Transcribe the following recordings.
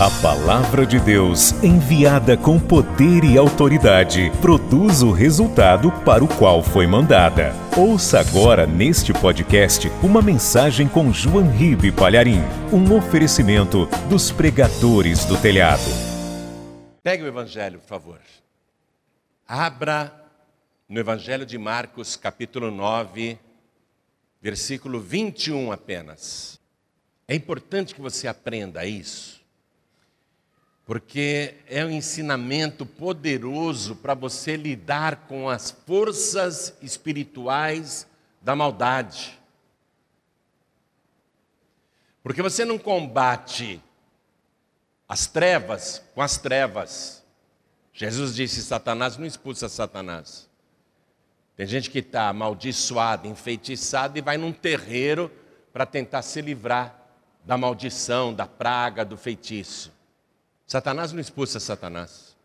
A palavra de Deus, enviada com poder e autoridade, produz o resultado para o qual foi mandada. Ouça agora neste podcast uma mensagem com João Ribe Palharim, um oferecimento dos pregadores do telhado. Pegue o evangelho, por favor. Abra no evangelho de Marcos, capítulo 9, versículo 21 apenas. É importante que você aprenda isso porque é um ensinamento poderoso para você lidar com as forças espirituais da maldade. Porque você não combate as trevas com as trevas. Jesus disse: Satanás não expulsa Satanás. Tem gente que está amaldiçoada, enfeitiçada e vai num terreiro para tentar se livrar da maldição, da praga, do feitiço. Satanás não expulsa Satanás.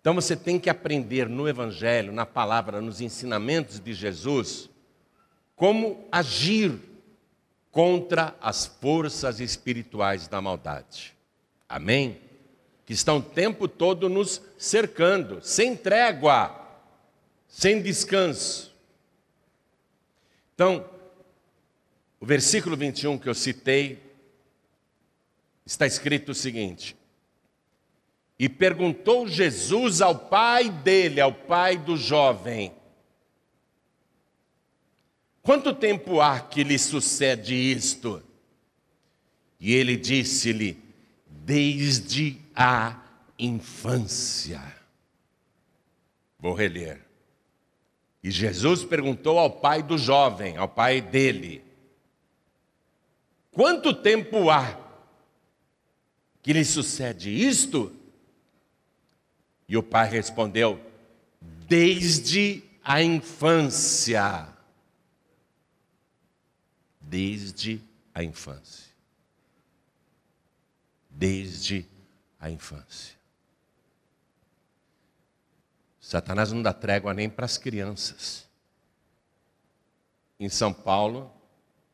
Então você tem que aprender no Evangelho, na palavra, nos ensinamentos de Jesus, como agir contra as forças espirituais da maldade. Amém? Que estão o tempo todo nos cercando, sem trégua, sem descanso. Então, o versículo 21 que eu citei está escrito o seguinte: E perguntou Jesus ao pai dele, ao pai do jovem: Quanto tempo há que lhe sucede isto? E ele disse-lhe: Desde a infância. Vou reler. E Jesus perguntou ao pai do jovem, ao pai dele: Quanto tempo há que lhe sucede isto? E o pai respondeu: Desde a infância. Desde a infância. Desde a infância. Satanás não dá trégua nem para as crianças. Em São Paulo,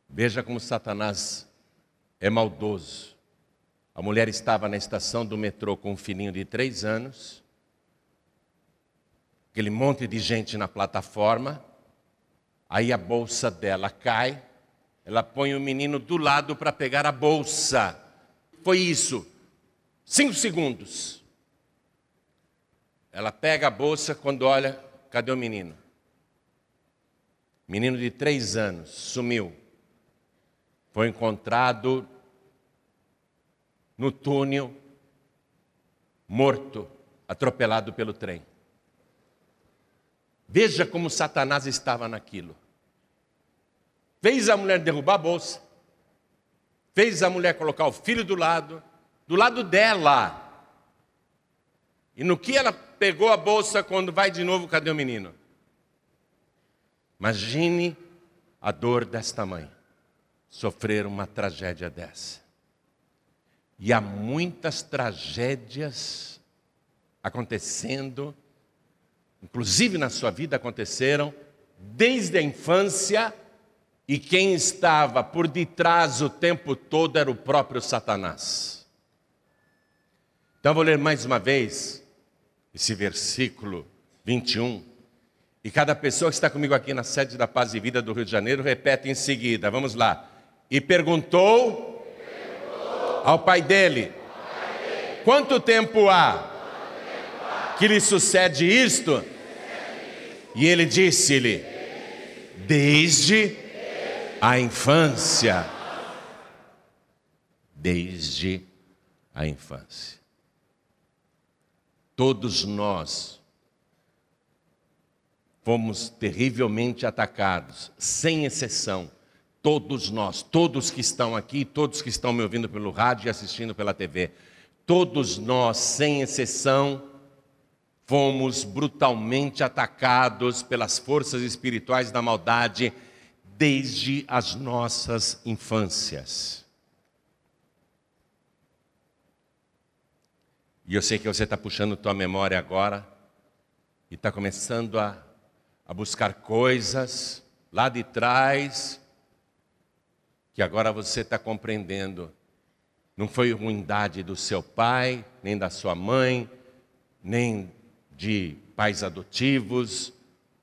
veja como Satanás é maldoso. A mulher estava na estação do metrô com um filhinho de três anos, aquele monte de gente na plataforma, aí a bolsa dela cai, ela põe o menino do lado para pegar a bolsa. Foi isso, cinco segundos. Ela pega a bolsa quando olha, cadê o menino? Menino de três anos, sumiu. Foi encontrado no túnel, morto, atropelado pelo trem. Veja como Satanás estava naquilo. Fez a mulher derrubar a bolsa, fez a mulher colocar o filho do lado, do lado dela. E no que ela pegou a bolsa quando vai de novo, cadê o menino? Imagine a dor desta mãe, sofrer uma tragédia dessa. E há muitas tragédias acontecendo, inclusive na sua vida aconteceram, desde a infância, e quem estava por detrás o tempo todo era o próprio Satanás. Então vou ler mais uma vez esse versículo 21. E cada pessoa que está comigo aqui na sede da Paz e Vida do Rio de Janeiro repete em seguida. Vamos lá. E perguntou ao pai dele: Quanto tempo há que lhe sucede isto? E ele disse-lhe: Desde a infância. Desde a infância. Todos nós fomos terrivelmente atacados, sem exceção Todos nós, todos que estão aqui, todos que estão me ouvindo pelo rádio e assistindo pela TV, todos nós, sem exceção, fomos brutalmente atacados pelas forças espirituais da maldade desde as nossas infâncias. E eu sei que você está puxando tua memória agora e está começando a, a buscar coisas lá de trás que agora você está compreendendo Não foi ruindade do seu pai, nem da sua mãe, nem de pais adotivos,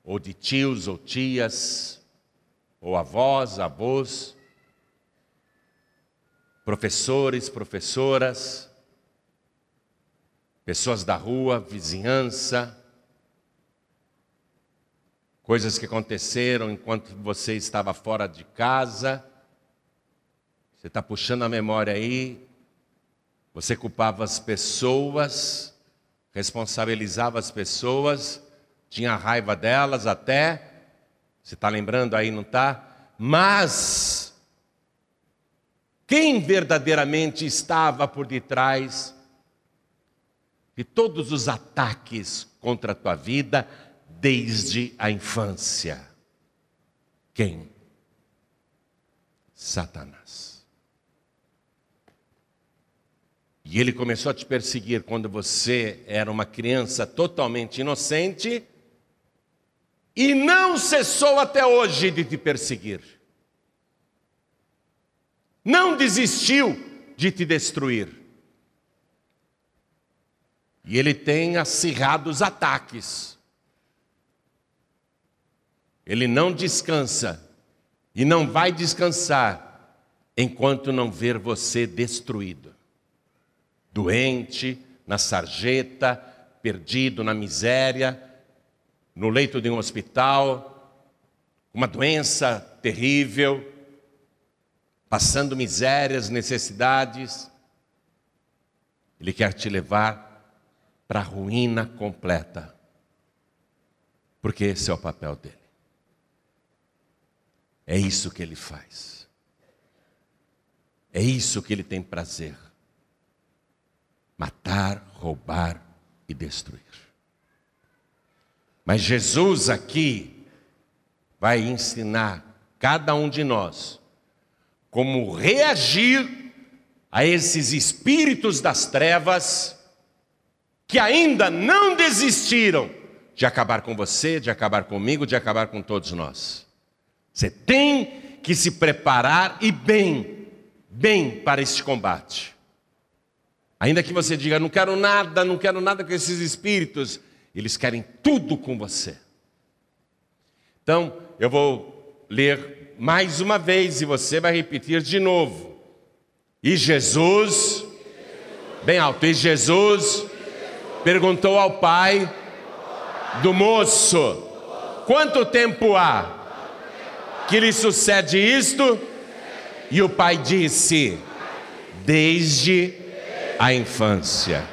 ou de tios ou tias, ou avós, avós, professores, professoras, pessoas da rua, vizinhança, coisas que aconteceram enquanto você estava fora de casa. Você está puxando a memória aí. Você culpava as pessoas, responsabilizava as pessoas, tinha raiva delas até. Você está lembrando aí, não está? Mas quem verdadeiramente estava por detrás de todos os ataques contra a tua vida desde a infância? Quem? Satanás. E ele começou a te perseguir quando você era uma criança totalmente inocente e não cessou até hoje de te perseguir. Não desistiu de te destruir. E ele tem acirrados ataques. Ele não descansa e não vai descansar enquanto não ver você destruído doente, na sarjeta, perdido na miséria, no leito de um hospital, uma doença terrível, passando misérias, necessidades. Ele quer te levar para a ruína completa, porque esse é o papel dele. É isso que ele faz. É isso que ele tem prazer matar, roubar e destruir. Mas Jesus aqui vai ensinar cada um de nós como reagir a esses espíritos das trevas que ainda não desistiram de acabar com você, de acabar comigo, de acabar com todos nós. Você tem que se preparar e bem, bem para este combate. Ainda que você diga, não quero nada, não quero nada com esses espíritos, eles querem tudo com você. Então, eu vou ler mais uma vez e você vai repetir de novo. E Jesus, bem alto, e Jesus perguntou ao pai do moço: Quanto tempo há que lhe sucede isto? E o pai disse: Desde a infância.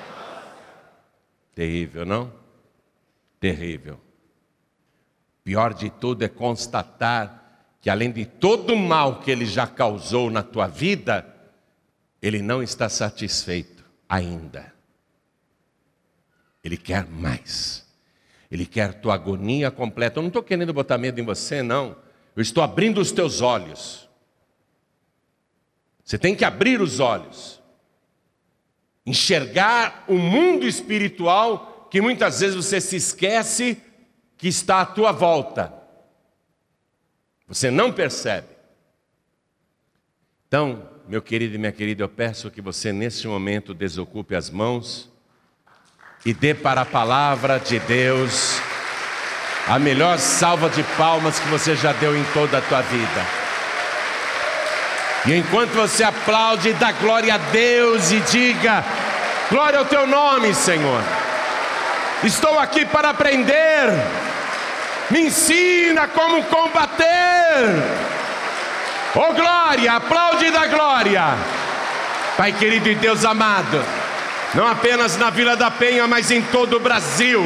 Terrível, não? Terrível. Pior de tudo é constatar que, além de todo o mal que ele já causou na tua vida, ele não está satisfeito ainda. Ele quer mais. Ele quer tua agonia completa. Eu não estou querendo botar medo em você, não. Eu estou abrindo os teus olhos. Você tem que abrir os olhos enxergar o mundo espiritual que muitas vezes você se esquece que está à tua volta. Você não percebe. Então, meu querido e minha querida, eu peço que você nesse momento desocupe as mãos e dê para a palavra de Deus a melhor salva de palmas que você já deu em toda a tua vida. E enquanto você aplaude, dá glória a Deus e diga: Glória ao teu nome, Senhor. Estou aqui para aprender. Me ensina como combater. Oh glória, aplaude da glória. Pai querido e Deus amado, não apenas na Vila da Penha, mas em todo o Brasil,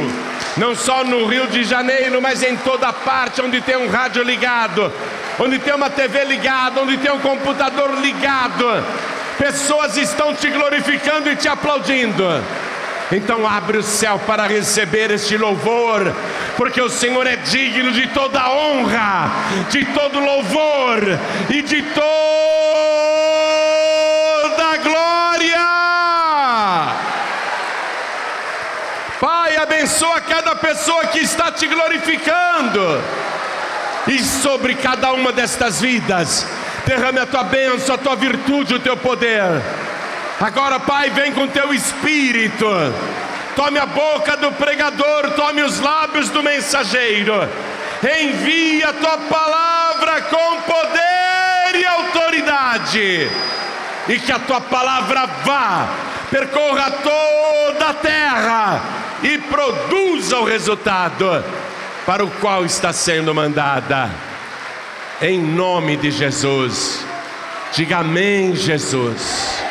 não só no Rio de Janeiro, mas em toda parte onde tem um rádio ligado, onde tem uma TV ligada, onde tem um computador ligado, pessoas estão te glorificando e te aplaudindo. Então abre o céu para receber este louvor, porque o Senhor é digno de toda honra, de todo louvor e de toda glória. Pai, abençoa cada pessoa que está te glorificando e sobre cada uma destas vidas, derrame a tua bênção, a tua virtude, o teu poder. Agora, Pai, vem com teu espírito. Tome a boca do pregador, tome os lábios do mensageiro. Envia a tua palavra com poder e autoridade. E que a tua palavra vá, percorra toda a terra e produza o resultado para o qual está sendo mandada. Em nome de Jesus. Diga amém, Jesus.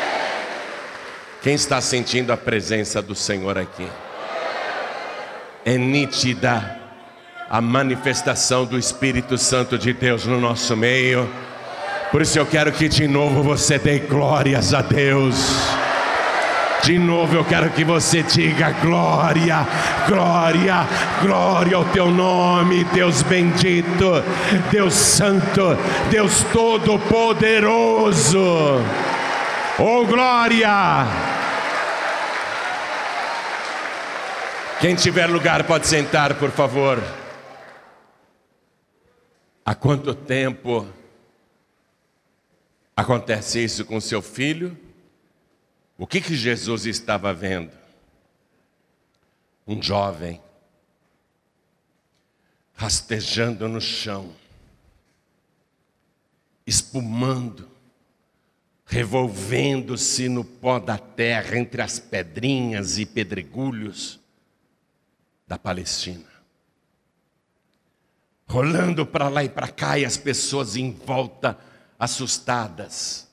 Quem está sentindo a presença do Senhor aqui? É nítida a manifestação do Espírito Santo de Deus no nosso meio. Por isso eu quero que de novo você dê glórias a Deus. De novo eu quero que você diga glória, glória, glória ao teu nome, Deus bendito, Deus santo, Deus todo-poderoso. Oh glória! Quem tiver lugar pode sentar, por favor. Há quanto tempo acontece isso com seu filho? O que que Jesus estava vendo? Um jovem rastejando no chão, espumando, revolvendo-se no pó da terra entre as pedrinhas e pedregulhos da Palestina. Rolando para lá e para cá e as pessoas em volta assustadas.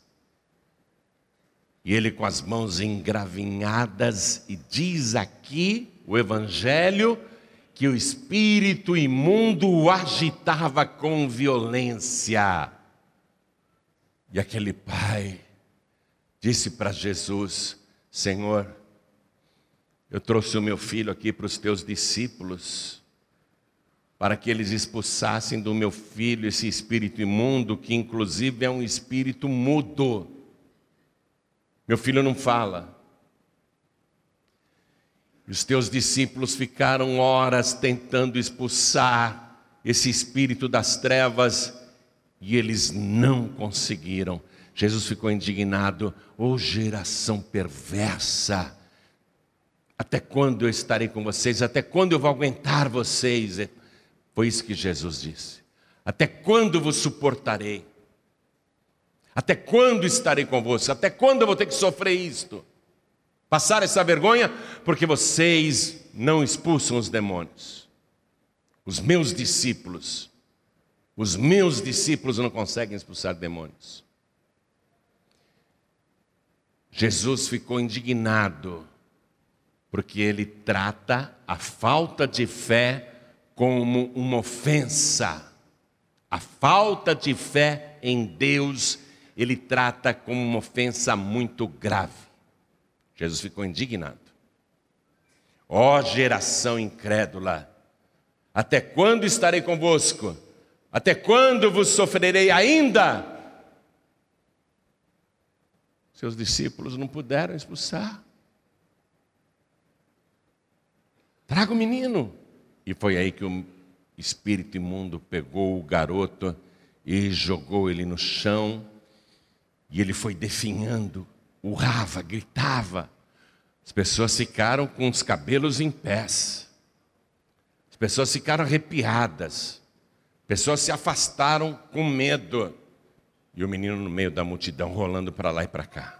E ele com as mãos engravinhadas e diz aqui o evangelho que o espírito imundo o agitava com violência. E aquele pai disse para Jesus: Senhor, eu trouxe o meu filho aqui para os teus discípulos, para que eles expulsassem do meu filho esse espírito imundo, que inclusive é um espírito mudo. Meu filho não fala. Os teus discípulos ficaram horas tentando expulsar esse espírito das trevas e eles não conseguiram. Jesus ficou indignado, ô oh, geração perversa até quando eu estarei com vocês? Até quando eu vou aguentar vocês? É, foi isso que Jesus disse. Até quando vos suportarei? Até quando estarei convosco? Até quando eu vou ter que sofrer isto? Passar essa vergonha? Porque vocês não expulsam os demônios. Os meus discípulos, os meus discípulos não conseguem expulsar demônios. Jesus ficou indignado porque ele trata a falta de fé como uma ofensa. A falta de fé em Deus, ele trata como uma ofensa muito grave. Jesus ficou indignado. Ó oh, geração incrédula, até quando estarei convosco? Até quando vos sofrerei ainda? Seus discípulos não puderam expulsar. Traga o menino. E foi aí que o espírito imundo pegou o garoto e jogou ele no chão. E ele foi definhando, urrava, gritava. As pessoas ficaram com os cabelos em pés. As pessoas ficaram arrepiadas. As pessoas se afastaram com medo. E o menino no meio da multidão rolando para lá e para cá.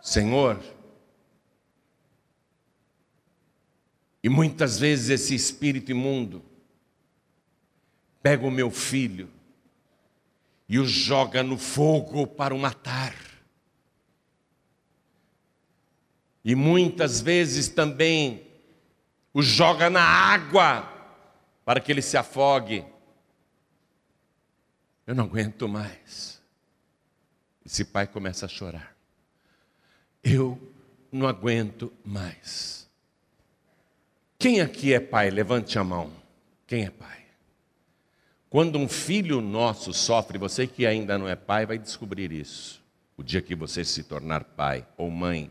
Senhor, E muitas vezes esse espírito imundo pega o meu filho e o joga no fogo para o matar. E muitas vezes também o joga na água para que ele se afogue. Eu não aguento mais. Esse pai começa a chorar. Eu não aguento mais. Quem aqui é pai? Levante a mão. Quem é pai? Quando um filho nosso sofre, você que ainda não é pai vai descobrir isso. O dia que você se tornar pai ou mãe.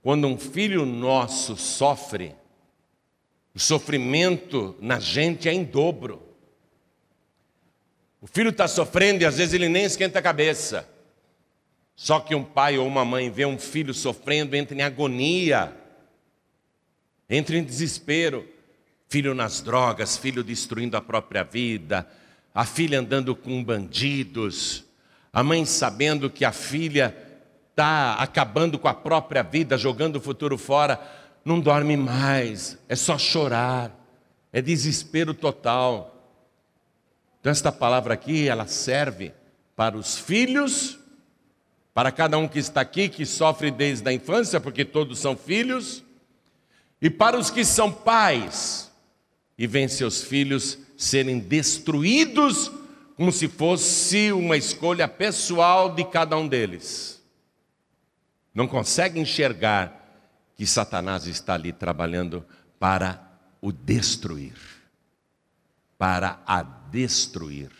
Quando um filho nosso sofre, o sofrimento na gente é em dobro. O filho está sofrendo e às vezes ele nem esquenta a cabeça. Só que um pai ou uma mãe vê um filho sofrendo, entra em agonia, entra em desespero. Filho nas drogas, filho destruindo a própria vida, a filha andando com bandidos, a mãe sabendo que a filha está acabando com a própria vida, jogando o futuro fora, não dorme mais, é só chorar, é desespero total. Então, esta palavra aqui, ela serve para os filhos, para cada um que está aqui, que sofre desde a infância, porque todos são filhos, e para os que são pais e veem seus filhos serem destruídos, como se fosse uma escolha pessoal de cada um deles. Não consegue enxergar que Satanás está ali trabalhando para o destruir, para a destruir.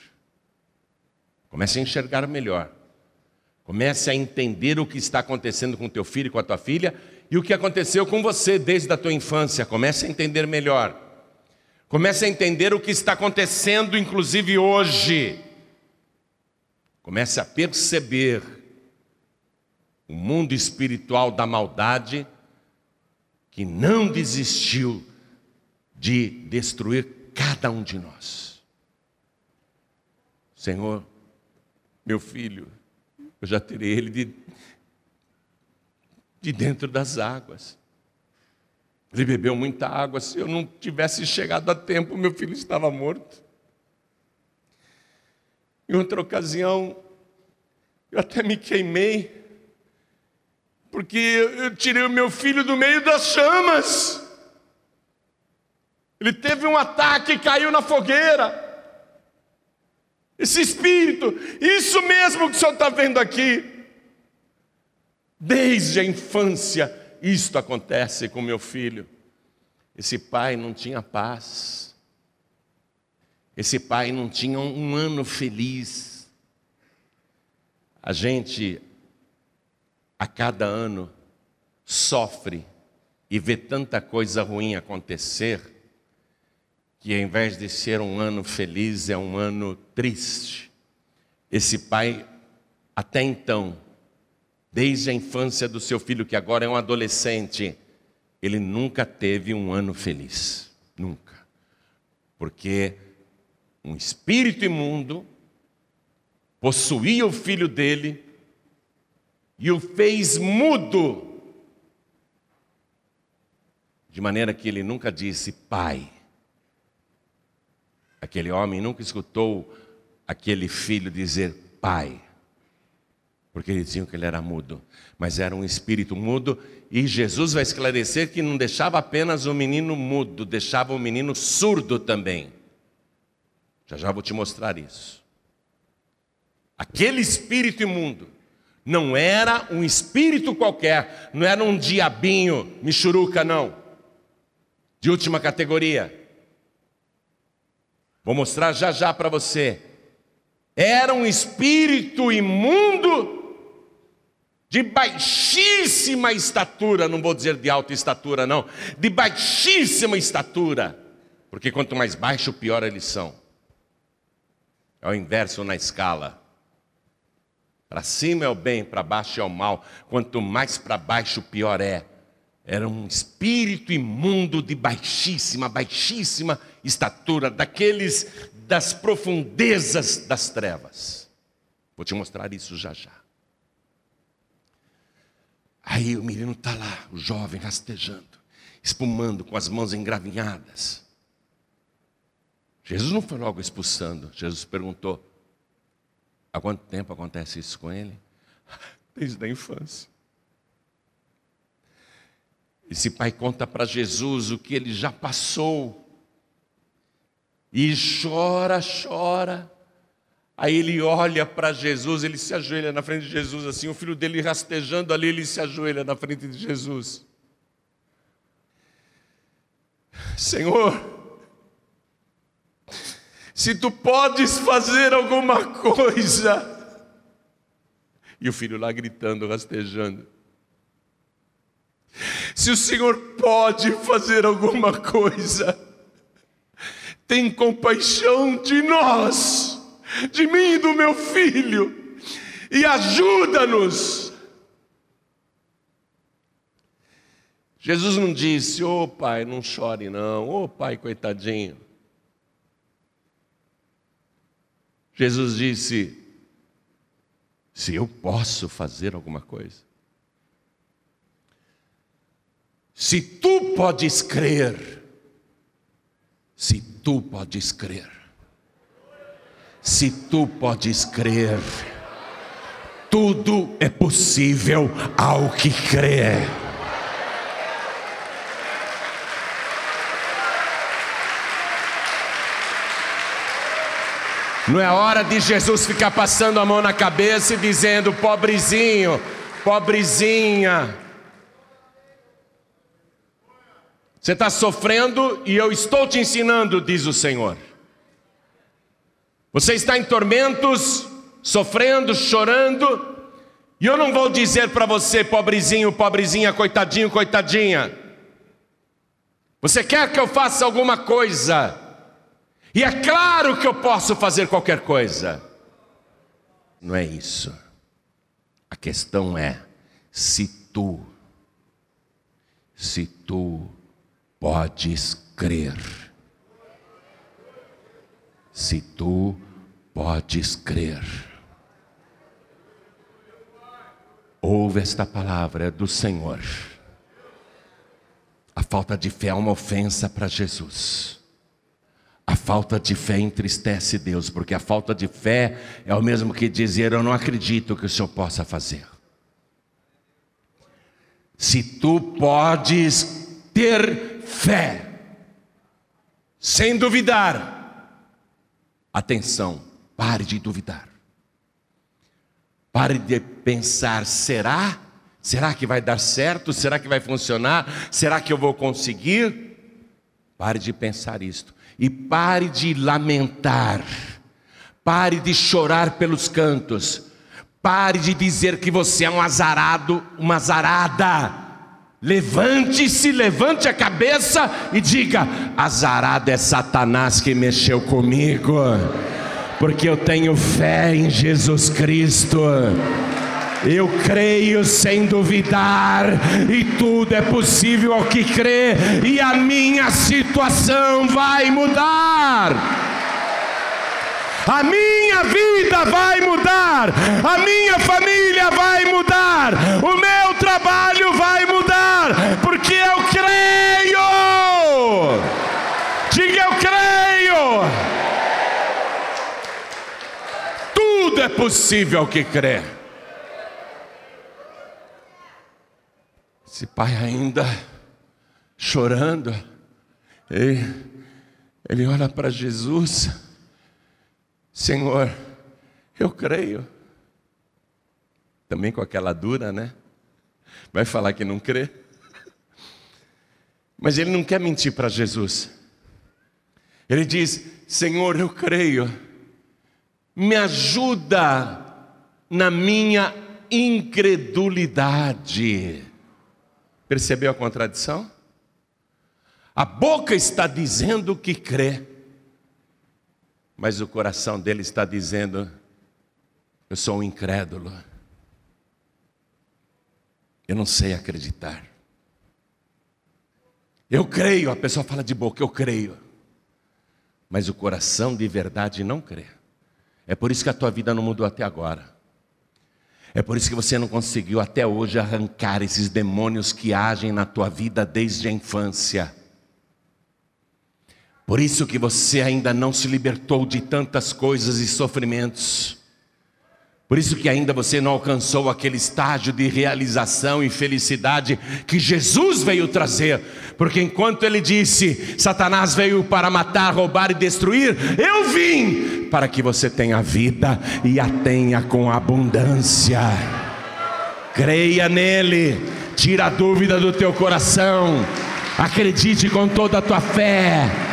Comece a enxergar melhor. Comece a entender o que está acontecendo com teu filho e com a tua filha e o que aconteceu com você desde a tua infância. Comece a entender melhor. Comece a entender o que está acontecendo, inclusive hoje. Comece a perceber o mundo espiritual da maldade que não desistiu de destruir cada um de nós. Senhor, meu filho, eu já tirei ele de, de dentro das águas. Ele bebeu muita água. Se eu não tivesse chegado a tempo, meu filho estava morto. Em outra ocasião, eu até me queimei, porque eu tirei o meu filho do meio das chamas. Ele teve um ataque e caiu na fogueira. Esse espírito, isso mesmo que o senhor está vendo aqui. Desde a infância, isto acontece com meu filho. Esse pai não tinha paz. Esse pai não tinha um ano feliz. A gente, a cada ano, sofre e vê tanta coisa ruim acontecer que ao invés de ser um ano feliz, é um ano triste. Esse pai, até então, desde a infância do seu filho, que agora é um adolescente, ele nunca teve um ano feliz. Nunca. Porque um espírito imundo possuía o filho dele e o fez mudo, de maneira que ele nunca disse pai. Aquele homem nunca escutou aquele filho dizer pai, porque diziam que ele era mudo, mas era um espírito mudo, e Jesus vai esclarecer que não deixava apenas o menino mudo, deixava o menino surdo também. Já já vou te mostrar isso. Aquele espírito imundo não era um espírito qualquer, não era um diabinho, michuruca, não, de última categoria. Vou mostrar já já para você. Era um espírito imundo de baixíssima estatura, não vou dizer de alta estatura, não, de baixíssima estatura, porque quanto mais baixo, pior eles são. É o inverso na escala. Para cima é o bem, para baixo é o mal. Quanto mais para baixo, pior é. Era um espírito imundo de baixíssima, baixíssima estatura, daqueles das profundezas das trevas. Vou te mostrar isso já já. Aí o menino está lá, o jovem rastejando, espumando com as mãos engravinhadas. Jesus não foi logo expulsando, Jesus perguntou: há quanto tempo acontece isso com ele? Desde a infância. Esse pai conta para Jesus o que ele já passou. E chora, chora. Aí ele olha para Jesus, ele se ajoelha na frente de Jesus, assim, o filho dele rastejando ali, ele se ajoelha na frente de Jesus. Senhor, se tu podes fazer alguma coisa. E o filho lá gritando, rastejando. Se o Senhor pode fazer alguma coisa, tem compaixão de nós de mim e do meu filho, e ajuda-nos. Jesus não disse, ô oh, pai, não chore não, ô oh, pai, coitadinho. Jesus disse, se eu posso fazer alguma coisa, se tu podes crer, se tu podes crer, se tu podes crer, tudo é possível ao que crê. Não é hora de Jesus ficar passando a mão na cabeça e dizendo: pobrezinho, pobrezinha. Você está sofrendo e eu estou te ensinando, diz o Senhor. Você está em tormentos, sofrendo, chorando, e eu não vou dizer para você, pobrezinho, pobrezinha, coitadinho, coitadinha. Você quer que eu faça alguma coisa? E é claro que eu posso fazer qualquer coisa. Não é isso. A questão é se tu, se tu podes crer. Se tu podes crer. Ouve esta palavra do Senhor. A falta de fé é uma ofensa para Jesus. A falta de fé entristece Deus, porque a falta de fé é o mesmo que dizer: Eu não acredito que o Senhor possa fazer. Se tu podes ter fé, sem duvidar, atenção, pare de duvidar, pare de pensar: será? Será que vai dar certo? Será que vai funcionar? Será que eu vou conseguir? Pare de pensar isto e pare de lamentar, pare de chorar pelos cantos, pare de dizer que você é um azarado, uma azarada. Levante-se, levante a cabeça e diga: azarado é Satanás que mexeu comigo, porque eu tenho fé em Jesus Cristo. Eu creio sem duvidar, e tudo é possível ao que crê, e a minha situação vai mudar. A minha vida vai mudar, a minha família vai mudar, o meu trabalho vai mudar, porque eu creio. Diga eu creio. Tudo é possível ao que crê. Esse pai ainda chorando, ele, ele olha para Jesus, Senhor, eu creio. Também com aquela dura, né? Vai falar que não crê. Mas ele não quer mentir para Jesus. Ele diz: Senhor, eu creio. Me ajuda na minha incredulidade. Percebeu a contradição? A boca está dizendo que crê, mas o coração dele está dizendo: Eu sou um incrédulo, eu não sei acreditar. Eu creio, a pessoa fala de boca, eu creio, mas o coração de verdade não crê. É por isso que a tua vida não mudou até agora. É por isso que você não conseguiu até hoje arrancar esses demônios que agem na tua vida desde a infância. Por isso que você ainda não se libertou de tantas coisas e sofrimentos. Por isso que ainda você não alcançou aquele estágio de realização e felicidade que Jesus veio trazer. Porque enquanto ele disse: Satanás veio para matar, roubar e destruir, eu vim para que você tenha vida e a tenha com abundância. Creia nele, tira a dúvida do teu coração, acredite com toda a tua fé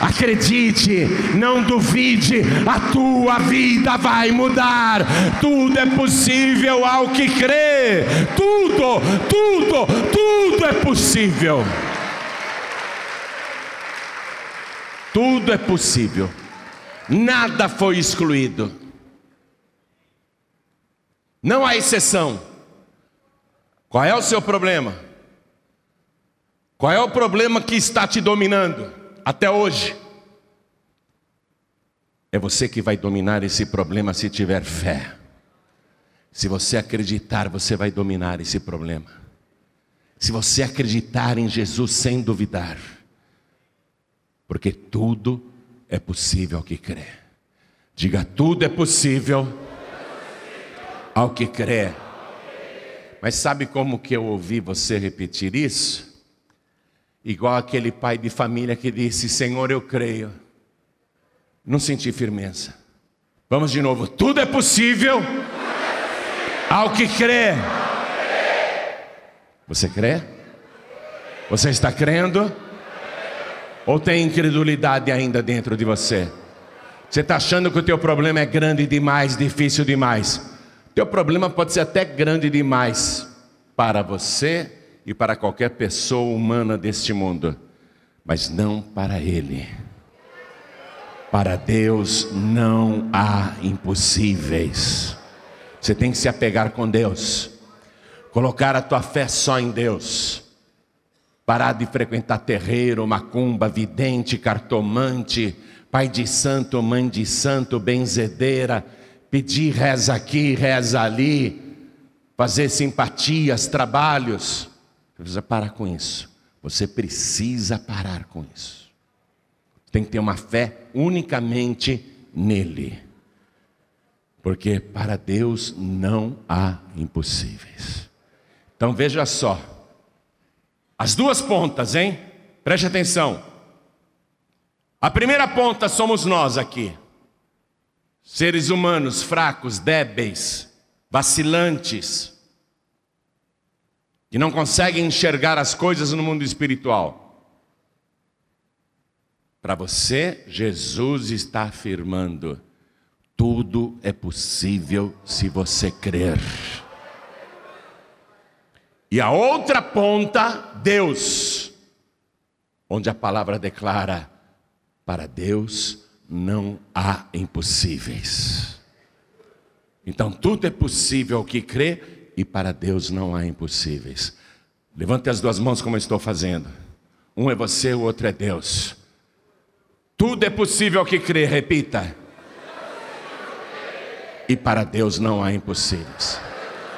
Acredite, não duvide, a tua vida vai mudar. Tudo é possível ao que crê. Tudo, tudo, tudo é possível. Tudo é possível Nada foi excluído. Não há exceção. Qual é o seu problema? Qual é o problema que está te dominando até hoje? É você que vai dominar esse problema se tiver fé. Se você acreditar, você vai dominar esse problema. Se você acreditar em Jesus sem duvidar, porque tudo é possível ao que crê. Diga, tudo é possível ao que crê. Mas sabe como que eu ouvi você repetir isso? Igual aquele pai de família que disse: Senhor, eu creio. Não senti firmeza. Vamos de novo. Tudo é possível ao que crê. Você crê? Você está crendo? Ou tem incredulidade ainda dentro de você? Você está achando que o teu problema é grande demais, difícil demais? Teu problema pode ser até grande demais para você e para qualquer pessoa humana deste mundo, mas não para Ele. Para Deus não há impossíveis. Você tem que se apegar com Deus, colocar a tua fé só em Deus, parar de frequentar terreiro, macumba, vidente, cartomante, pai de santo, mãe de santo, benzedeira, pedir reza aqui, reza ali, fazer simpatias, trabalhos. Você precisa parar com isso. Você precisa parar com isso. Tem que ter uma fé unicamente nele. Porque para Deus não há impossíveis. Então veja só. As duas pontas, hein? Preste atenção. A primeira ponta somos nós aqui. Seres humanos fracos, débeis, vacilantes, que não conseguem enxergar as coisas no mundo espiritual. Para você, Jesus está afirmando: tudo é possível se você crer. E a outra ponta, Deus, onde a palavra declara: para Deus não há impossíveis. Então tudo é possível que crê e para Deus não há impossíveis. Levante as duas mãos como eu estou fazendo. Um é você, o outro é Deus. Tudo é possível que crê, repita e para Deus não há impossíveis.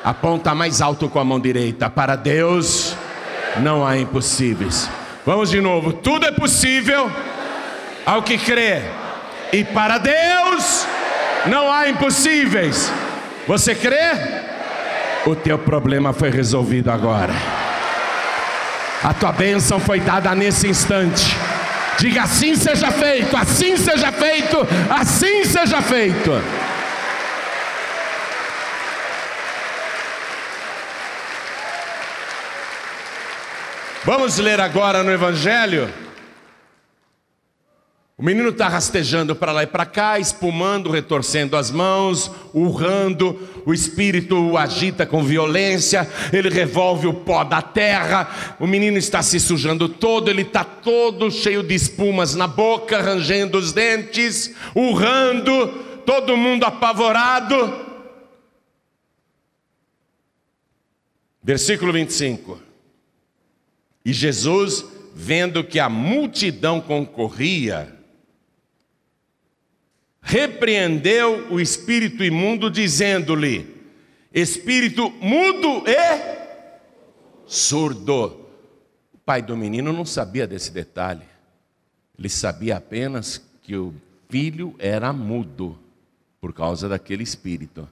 Aponta mais alto com a mão direita. Para Deus não há impossíveis. Vamos de novo. Tudo é possível ao que crê. E para Deus não há impossíveis. Você crê? O teu problema foi resolvido agora. A tua bênção foi dada nesse instante. Diga assim seja feito, assim seja feito, assim seja feito. Vamos ler agora no Evangelho. O menino está rastejando para lá e para cá, espumando, retorcendo as mãos, urrando, o espírito o agita com violência, ele revolve o pó da terra, o menino está se sujando todo, ele está todo cheio de espumas na boca, rangendo os dentes, urrando, todo mundo apavorado. Versículo 25. E Jesus, vendo que a multidão concorria, repreendeu o espírito imundo, dizendo-lhe: Espírito mudo e surdo. O pai do menino não sabia desse detalhe. Ele sabia apenas que o filho era mudo por causa daquele espírito.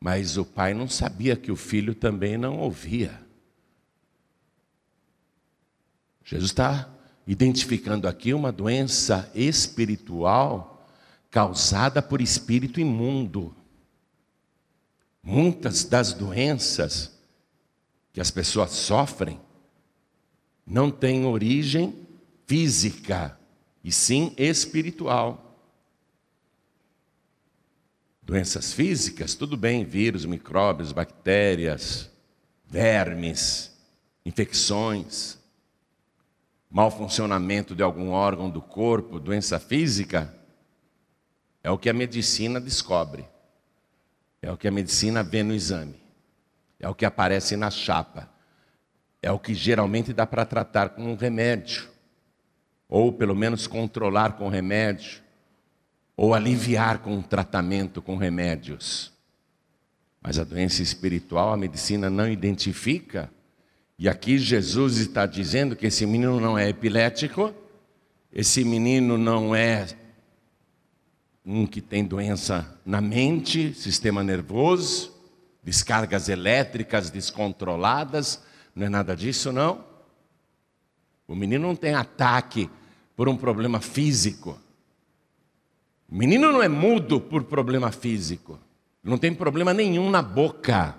Mas o pai não sabia que o filho também não ouvia. Jesus está identificando aqui uma doença espiritual causada por espírito imundo. Muitas das doenças que as pessoas sofrem não têm origem física, e sim espiritual. Doenças físicas, tudo bem, vírus, micróbios, bactérias, vermes, infecções mau funcionamento de algum órgão do corpo, doença física, É o que a medicina descobre. É o que a medicina vê no exame. É o que aparece na chapa. É o que geralmente dá para tratar com um remédio. Ou pelo menos controlar com remédio. Ou aliviar com um tratamento com remédios. Mas a doença espiritual a medicina não identifica. E aqui Jesus está dizendo que esse menino não é epilético, esse menino não é um que tem doença na mente, sistema nervoso, descargas elétricas descontroladas, não é nada disso, não. O menino não tem ataque por um problema físico. O menino não é mudo por problema físico. Ele não tem problema nenhum na boca.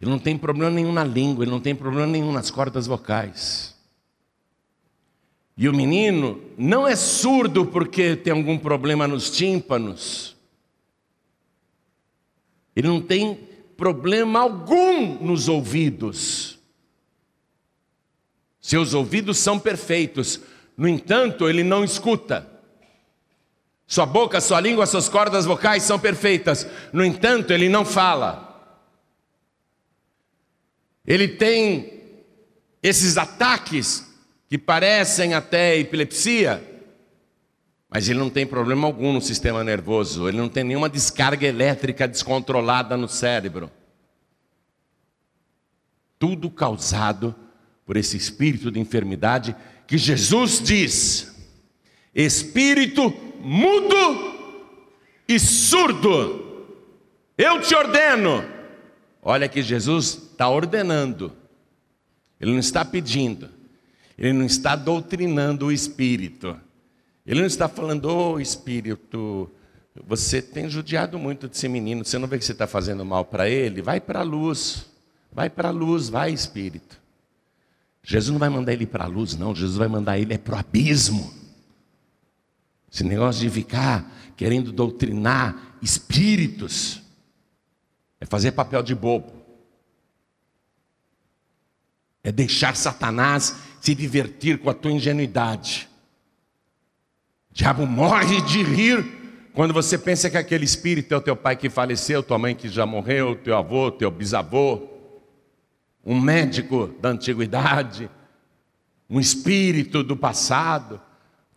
Ele não tem problema nenhum na língua. Ele não tem problema nenhum nas cordas vocais. E o menino não é surdo porque tem algum problema nos tímpanos. Ele não tem problema algum nos ouvidos. Seus ouvidos são perfeitos, no entanto, ele não escuta. Sua boca, sua língua, suas cordas vocais são perfeitas, no entanto, ele não fala. Ele tem esses ataques que parecem até epilepsia, mas ele não tem problema algum no sistema nervoso, ele não tem nenhuma descarga elétrica descontrolada no cérebro. Tudo causado por esse espírito de enfermidade que Jesus diz: espírito mudo e surdo, eu te ordeno. Olha que Jesus está ordenando, ele não está pedindo. Ele não está doutrinando o espírito. Ele não está falando, ô oh, espírito, você tem judiado muito desse menino, você não vê que você está fazendo mal para ele? Vai para a luz, vai para a luz, vai espírito. Jesus não vai mandar ele para a luz, não, Jesus vai mandar ele é para o abismo. Esse negócio de ficar querendo doutrinar espíritos é fazer papel de bobo, é deixar Satanás se divertir com a tua ingenuidade. O diabo morre de rir quando você pensa que aquele espírito é o teu pai que faleceu, tua mãe que já morreu, teu avô, teu bisavô, um médico da antiguidade, um espírito do passado. O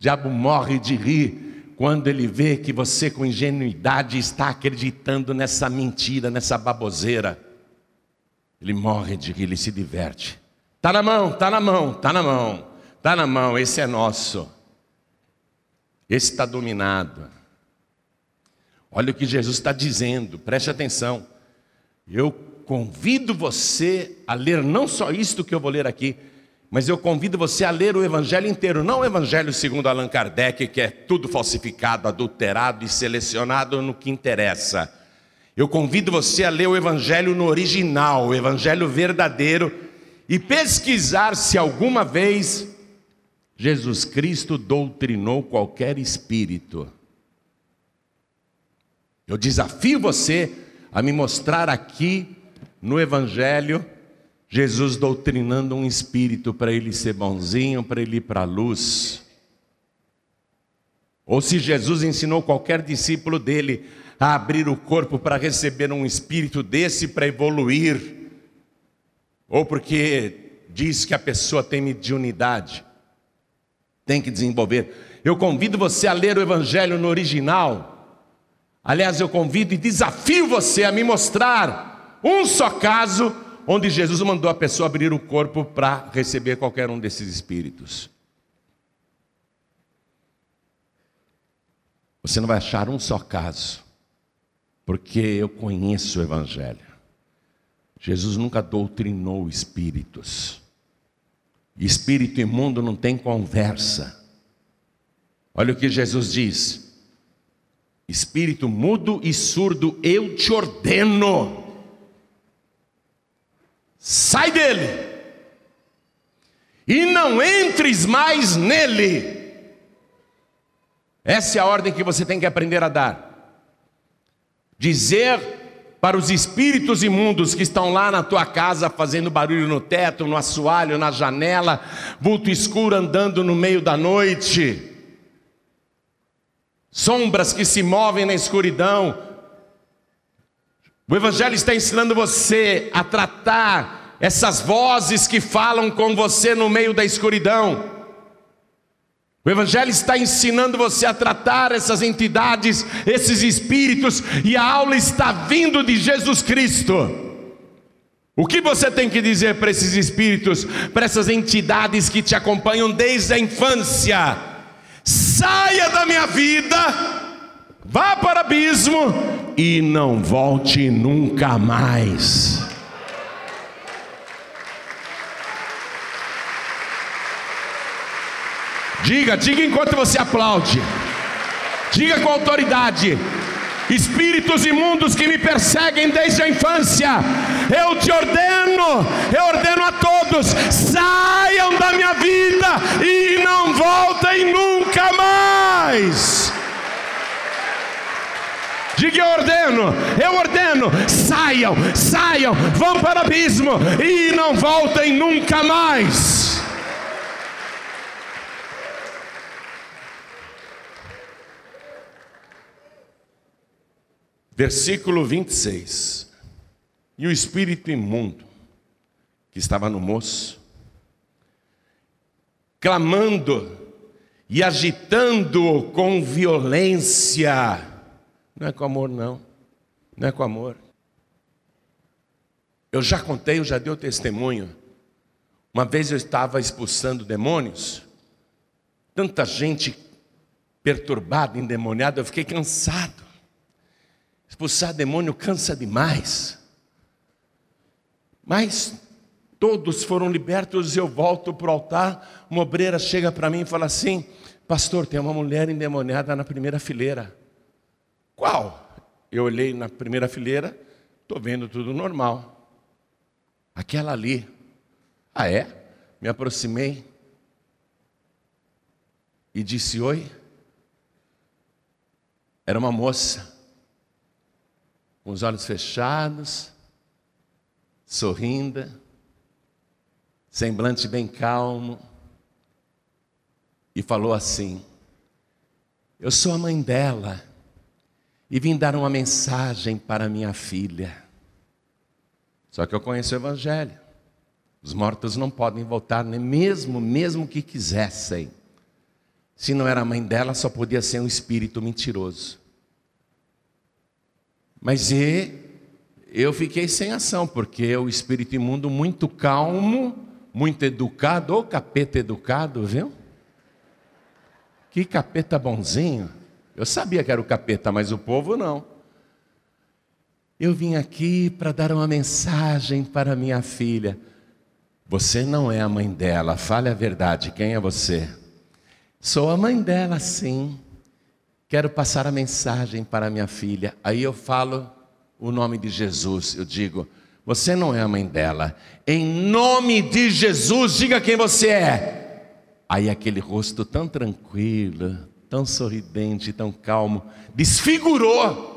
diabo morre de rir quando ele vê que você, com ingenuidade, está acreditando nessa mentira, nessa baboseira. Ele morre de rir, ele se diverte. Está na mão, está na mão, está na mão, está na mão, esse é nosso. Esse está dominado. Olha o que Jesus está dizendo, preste atenção. Eu convido você a ler não só isto que eu vou ler aqui, mas eu convido você a ler o Evangelho inteiro, não o Evangelho segundo Allan Kardec, que é tudo falsificado, adulterado e selecionado no que interessa. Eu convido você a ler o Evangelho no original, o Evangelho verdadeiro e pesquisar se alguma vez Jesus Cristo doutrinou qualquer espírito. Eu desafio você a me mostrar aqui no Evangelho Jesus doutrinando um espírito para ele ser bonzinho, para ele ir para a luz. Ou se Jesus ensinou qualquer discípulo dele a abrir o corpo para receber um espírito desse para evoluir ou porque diz que a pessoa tem mediunidade, tem que desenvolver. Eu convido você a ler o Evangelho no original. Aliás, eu convido e desafio você a me mostrar um só caso onde Jesus mandou a pessoa abrir o corpo para receber qualquer um desses espíritos. Você não vai achar um só caso, porque eu conheço o Evangelho. Jesus nunca doutrinou espíritos. Espírito imundo não tem conversa. Olha o que Jesus diz: Espírito mudo e surdo, eu te ordeno. Sai dele. E não entres mais nele. Essa é a ordem que você tem que aprender a dar. Dizer para os espíritos imundos que estão lá na tua casa fazendo barulho no teto, no assoalho, na janela, vulto escuro andando no meio da noite. sombras que se movem na escuridão. O Evangelho está ensinando você a tratar essas vozes que falam com você no meio da escuridão. O Evangelho está ensinando você a tratar essas entidades, esses espíritos, e a aula está vindo de Jesus Cristo. O que você tem que dizer para esses espíritos, para essas entidades que te acompanham desde a infância? Saia da minha vida, vá para o abismo e não volte nunca mais. Diga, diga enquanto você aplaude. Diga com autoridade. Espíritos imundos que me perseguem desde a infância, eu te ordeno, eu ordeno a todos: saiam da minha vida e não voltem nunca mais. Diga eu ordeno, eu ordeno, saiam, saiam, vão para o abismo e não voltem nunca mais. Versículo 26. E o espírito imundo que estava no moço, clamando e agitando com violência, não é com amor, não, não é com amor. Eu já contei, eu já dei o testemunho. Uma vez eu estava expulsando demônios, tanta gente perturbada, endemoniada, eu fiquei cansado. Expulsar demônio cansa demais. Mas todos foram libertos eu volto para o altar. Uma obreira chega para mim e fala assim: Pastor, tem uma mulher endemoniada na primeira fileira. Qual? Eu olhei na primeira fileira, estou vendo tudo normal. Aquela ali. Ah, é? Me aproximei e disse: Oi. Era uma moça com os olhos fechados, sorrindo, semblante bem calmo, e falou assim: Eu sou a mãe dela e vim dar uma mensagem para minha filha. Só que eu conheço o Evangelho. Os mortos não podem voltar, nem mesmo, mesmo que quisessem. Se não era a mãe dela, só podia ser um espírito mentiroso. Mas e eu fiquei sem ação, porque o espírito imundo muito calmo, muito educado, ô capeta educado, viu? Que capeta bonzinho. Eu sabia que era o capeta, mas o povo não. Eu vim aqui para dar uma mensagem para minha filha. Você não é a mãe dela, fale a verdade, quem é você? Sou a mãe dela, sim. Quero passar a mensagem para minha filha. Aí eu falo o nome de Jesus. Eu digo: Você não é a mãe dela. Em nome de Jesus, diga quem você é. Aí aquele rosto tão tranquilo, tão sorridente, tão calmo, desfigurou.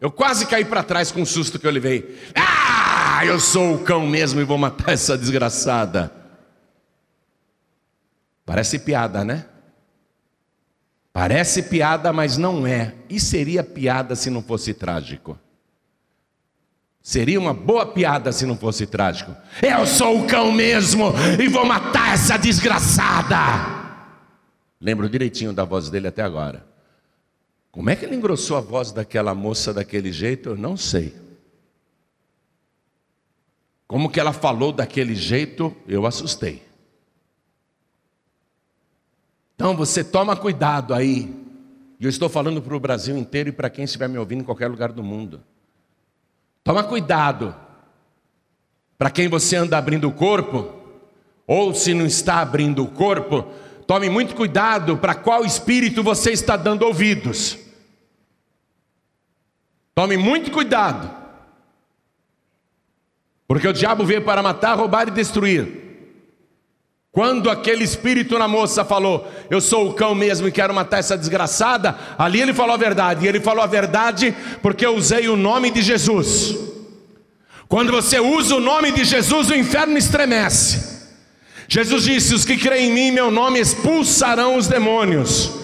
Eu quase caí para trás com o susto que eu levei. Ah, eu sou o cão mesmo e vou matar essa desgraçada. Parece piada, né? Parece piada, mas não é. E seria piada se não fosse trágico. Seria uma boa piada se não fosse trágico. Eu sou o cão mesmo e vou matar essa desgraçada. Lembro direitinho da voz dele até agora. Como é que ele engrossou a voz daquela moça daquele jeito? Eu não sei. Como que ela falou daquele jeito? Eu assustei. Então você toma cuidado aí. Eu estou falando para o Brasil inteiro e para quem estiver me ouvindo em qualquer lugar do mundo. Toma cuidado. Para quem você anda abrindo o corpo, ou se não está abrindo o corpo, tome muito cuidado para qual espírito você está dando ouvidos. Tome muito cuidado. Porque o diabo veio para matar, roubar e destruir. Quando aquele espírito na moça falou, eu sou o cão mesmo e quero matar essa desgraçada, ali ele falou a verdade. E ele falou a verdade porque eu usei o nome de Jesus. Quando você usa o nome de Jesus, o inferno estremece. Jesus disse: Os que creem em mim, meu nome expulsarão os demônios.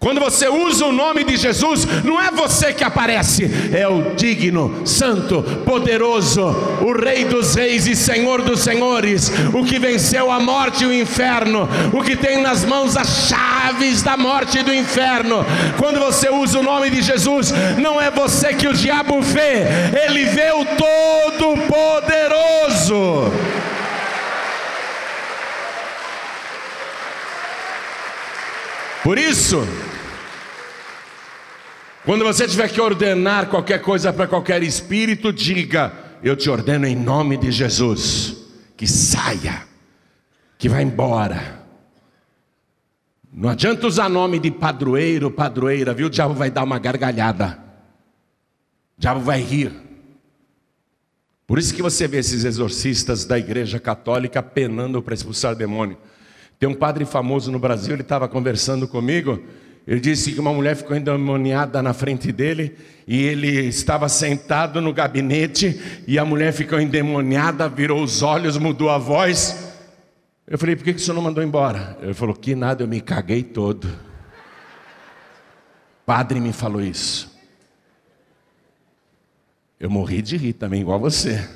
Quando você usa o nome de Jesus, não é você que aparece, é o digno, santo, poderoso, o Rei dos Reis e Senhor dos Senhores, o que venceu a morte e o inferno, o que tem nas mãos as chaves da morte e do inferno. Quando você usa o nome de Jesus, não é você que o diabo vê, ele vê o Todo-Poderoso. Por isso, quando você tiver que ordenar qualquer coisa para qualquer espírito, diga: Eu te ordeno em nome de Jesus, que saia, que vá embora. Não adianta usar nome de padroeiro, padroeira, viu? O diabo vai dar uma gargalhada, o diabo vai rir. Por isso que você vê esses exorcistas da igreja católica penando para expulsar demônio. Tem um padre famoso no Brasil, ele estava conversando comigo. Ele disse que uma mulher ficou endemoniada na frente dele e ele estava sentado no gabinete e a mulher ficou endemoniada, virou os olhos, mudou a voz. Eu falei: por que, que o senhor não mandou embora? Ele falou: que nada, eu me caguei todo. Padre me falou isso. Eu morri de rir também, igual você.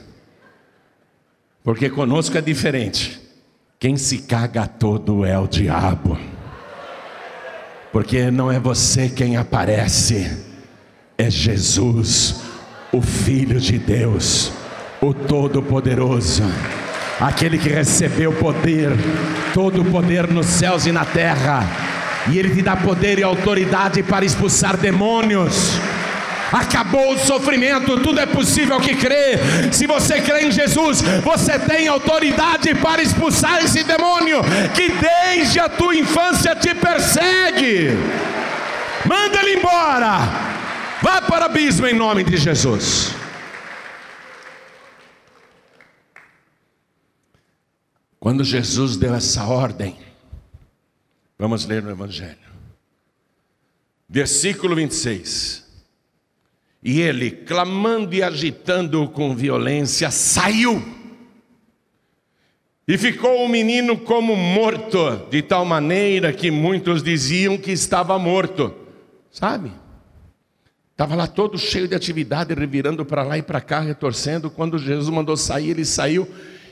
Porque conosco é diferente. Quem se caga todo é o diabo. Porque não é você quem aparece, é Jesus, o Filho de Deus, o Todo-Poderoso, aquele que recebeu poder, todo o poder nos céus e na terra, e Ele te dá poder e autoridade para expulsar demônios acabou o sofrimento, tudo é possível que crê. Se você crê em Jesus, você tem autoridade para expulsar esse demônio que desde a tua infância te persegue. Manda ele embora. Vá para o abismo em nome de Jesus. Quando Jesus deu essa ordem, vamos ler no Evangelho, versículo 26. E ele, clamando e agitando com violência, saiu. E ficou o menino como morto, de tal maneira que muitos diziam que estava morto. Sabe? Estava lá todo cheio de atividade, revirando para lá e para cá, retorcendo. Quando Jesus mandou sair, ele saiu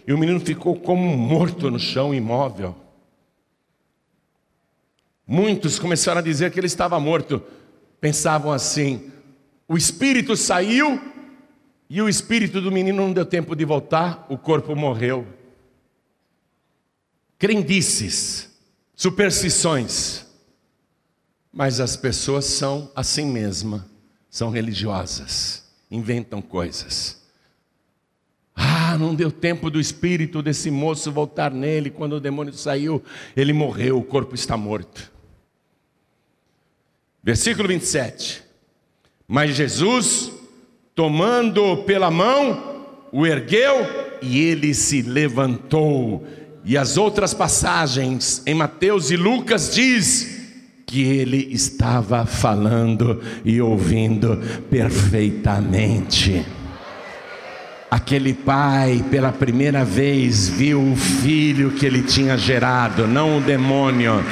e o menino ficou como morto no chão, imóvel. Muitos começaram a dizer que ele estava morto. Pensavam assim: o espírito saiu e o espírito do menino não deu tempo de voltar, o corpo morreu. Crendices, superstições. Mas as pessoas são assim mesma, são religiosas, inventam coisas. Ah, não deu tempo do espírito desse moço voltar nele. Quando o demônio saiu, ele morreu, o corpo está morto. Versículo 27. Mas Jesus, tomando pela mão, o ergueu e ele se levantou. E as outras passagens em Mateus e Lucas diz que ele estava falando e ouvindo perfeitamente. Aquele pai, pela primeira vez, viu o filho que ele tinha gerado, não o demônio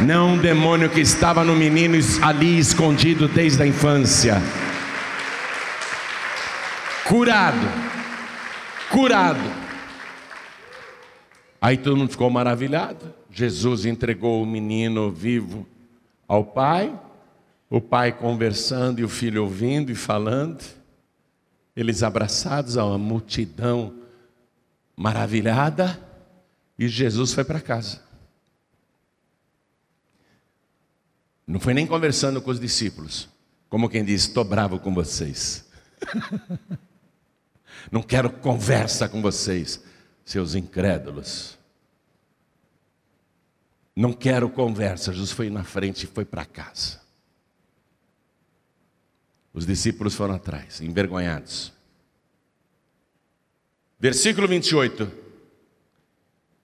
não um demônio que estava no menino ali escondido desde a infância. Curado, curado. Aí todo mundo ficou maravilhado. Jesus entregou o menino vivo ao pai, o pai conversando e o filho ouvindo e falando, eles abraçados a uma multidão maravilhada, e Jesus foi para casa. Não foi nem conversando com os discípulos, como quem diz: estou bravo com vocês. Não quero conversa com vocês, seus incrédulos. Não quero conversa. Jesus foi na frente e foi para casa. Os discípulos foram atrás, envergonhados. Versículo 28.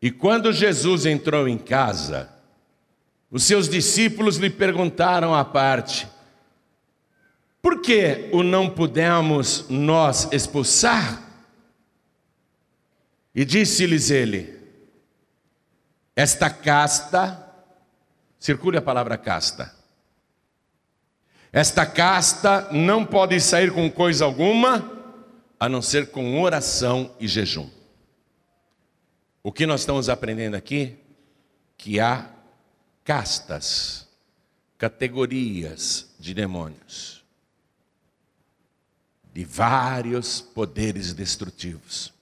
E quando Jesus entrou em casa, os seus discípulos lhe perguntaram à parte: Por que o não pudemos nós expulsar? E disse-lhes ele: Esta casta, circule a palavra casta. Esta casta não pode sair com coisa alguma, a não ser com oração e jejum. O que nós estamos aprendendo aqui? Que há castas, categorias de demônios, de vários poderes destrutivos.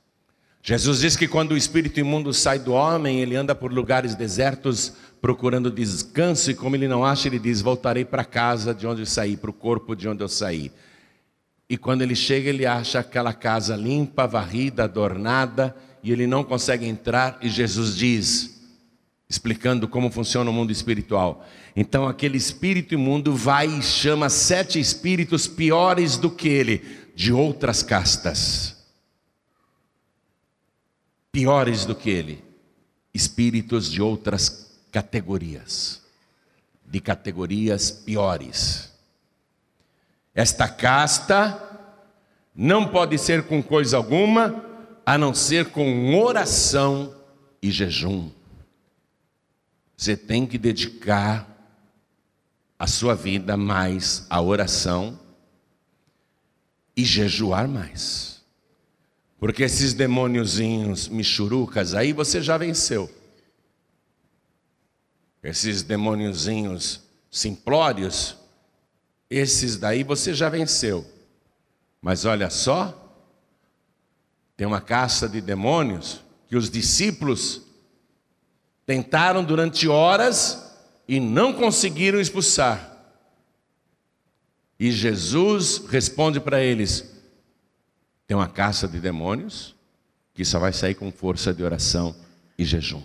Jesus diz que quando o espírito imundo sai do homem, ele anda por lugares desertos procurando descanso, e como ele não acha, ele diz: Voltarei para casa de onde eu saí, para o corpo de onde eu saí. E quando ele chega, ele acha aquela casa limpa, varrida, adornada, e ele não consegue entrar, e Jesus diz, explicando como funciona o mundo espiritual. Então aquele espírito imundo vai e chama sete espíritos piores do que ele, de outras castas piores do que ele, espíritos de outras categorias, de categorias piores. Esta casta não pode ser com coisa alguma, a não ser com oração e jejum. Você tem que dedicar a sua vida mais à oração e jejuar mais. Porque esses demôniozinhos michurucas aí você já venceu. Esses demôniozinhos simplórios, esses daí você já venceu. Mas olha só, tem uma caça de demônios que os discípulos tentaram durante horas e não conseguiram expulsar. E Jesus responde para eles: tem uma caça de demônios que só vai sair com força de oração e jejum.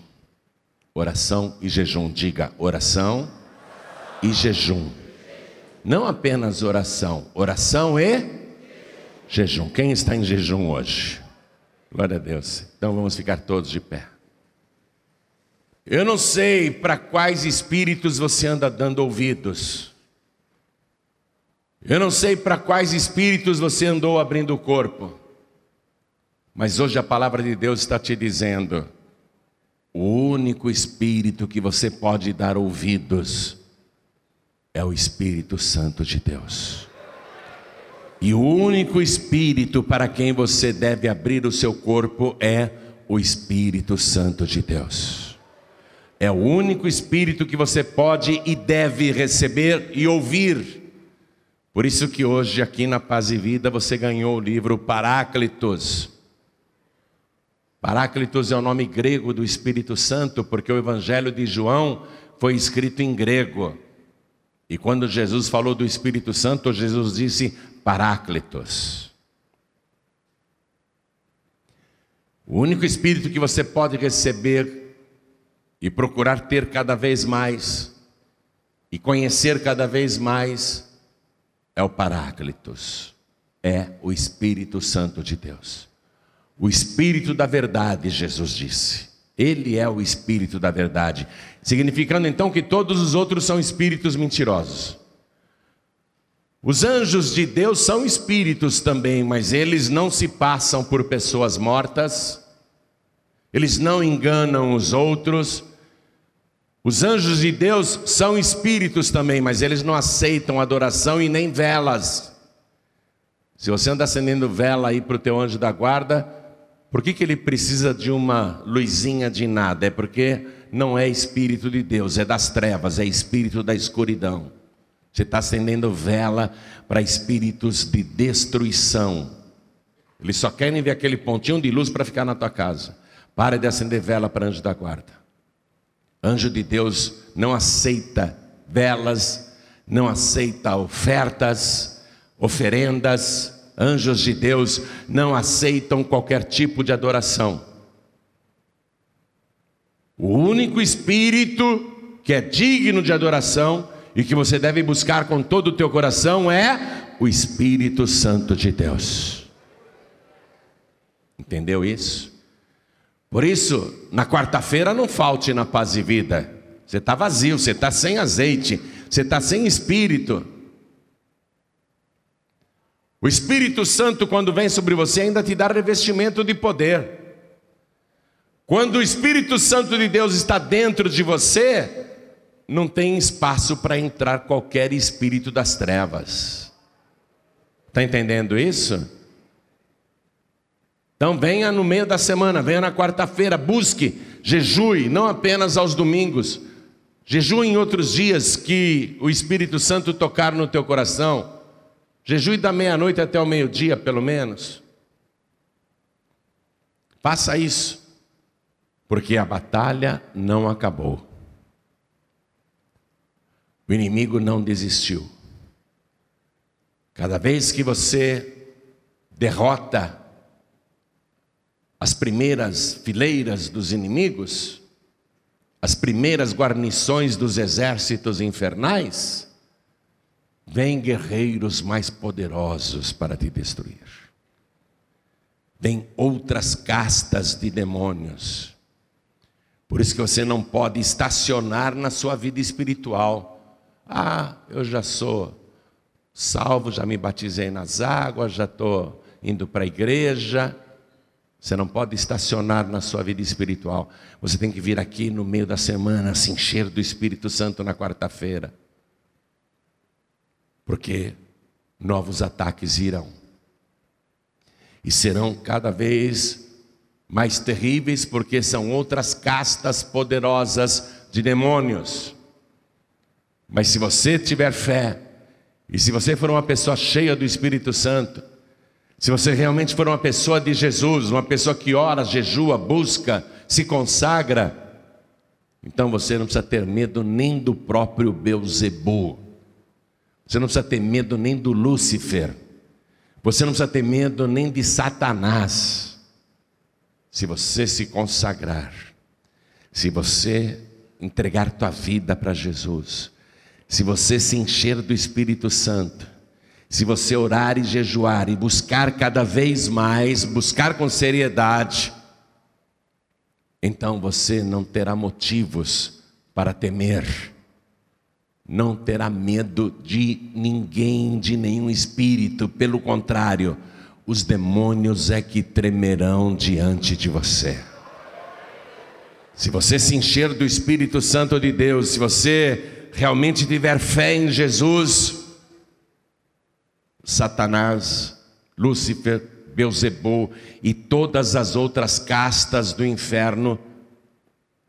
Oração e jejum, diga oração e jejum. Não apenas oração, oração e jejum. Quem está em jejum hoje? Glória a Deus. Então vamos ficar todos de pé. Eu não sei para quais espíritos você anda dando ouvidos. Eu não sei para quais espíritos você andou abrindo o corpo, mas hoje a palavra de Deus está te dizendo: o único espírito que você pode dar ouvidos é o Espírito Santo de Deus. E o único espírito para quem você deve abrir o seu corpo é o Espírito Santo de Deus. É o único espírito que você pode e deve receber e ouvir. Por isso que hoje aqui na Paz e Vida você ganhou o livro Paráclitos. Paráclitos é o nome grego do Espírito Santo, porque o Evangelho de João foi escrito em grego. E quando Jesus falou do Espírito Santo, Jesus disse Paráclitos. O único Espírito que você pode receber e procurar ter cada vez mais, e conhecer cada vez mais, é o Paráclitos, é o Espírito Santo de Deus. O Espírito da verdade, Jesus disse. Ele é o Espírito da verdade, significando então que todos os outros são espíritos mentirosos. Os anjos de Deus são espíritos também, mas eles não se passam por pessoas mortas, eles não enganam os outros, os anjos de Deus são espíritos também, mas eles não aceitam adoração e nem velas. Se você anda acendendo vela aí para o teu anjo da guarda, por que, que ele precisa de uma luzinha de nada? É porque não é espírito de Deus, é das trevas, é espírito da escuridão. Você está acendendo vela para espíritos de destruição. Eles só querem ver aquele pontinho de luz para ficar na tua casa. Para de acender vela para anjo da guarda. Anjo de Deus não aceita velas, não aceita ofertas, oferendas. Anjos de Deus não aceitam qualquer tipo de adoração. O único espírito que é digno de adoração e que você deve buscar com todo o teu coração é o Espírito Santo de Deus. Entendeu isso? Por isso, na quarta-feira não falte na paz e vida. Você está vazio, você está sem azeite, você está sem espírito. O Espírito Santo, quando vem sobre você, ainda te dá revestimento de poder. Quando o Espírito Santo de Deus está dentro de você, não tem espaço para entrar qualquer espírito das trevas. Está entendendo isso? Então venha no meio da semana, venha na quarta-feira, busque, jejue, não apenas aos domingos, jejue em outros dias que o Espírito Santo tocar no teu coração. Jejue da meia-noite até o meio-dia, pelo menos. Faça isso, porque a batalha não acabou. O inimigo não desistiu. Cada vez que você derrota as primeiras fileiras dos inimigos, as primeiras guarnições dos exércitos infernais, vêm guerreiros mais poderosos para te destruir. Vêm outras castas de demônios. Por isso que você não pode estacionar na sua vida espiritual ah, eu já sou salvo, já me batizei nas águas, já estou indo para a igreja. Você não pode estacionar na sua vida espiritual. Você tem que vir aqui no meio da semana, se encher do Espírito Santo na quarta-feira. Porque novos ataques irão. E serão cada vez mais terríveis, porque são outras castas poderosas de demônios. Mas se você tiver fé, e se você for uma pessoa cheia do Espírito Santo, se você realmente for uma pessoa de Jesus, uma pessoa que ora, jejua, busca, se consagra, então você não precisa ter medo nem do próprio Beuzebu. Você não precisa ter medo nem do Lúcifer. Você não precisa ter medo nem de Satanás. Se você se consagrar, se você entregar tua vida para Jesus, se você se encher do Espírito Santo, se você orar e jejuar e buscar cada vez mais, buscar com seriedade, então você não terá motivos para temer, não terá medo de ninguém, de nenhum espírito, pelo contrário, os demônios é que tremerão diante de você. Se você se encher do Espírito Santo de Deus, se você realmente tiver fé em Jesus, Satanás, Lúcifer, Beuzebu e todas as outras castas do inferno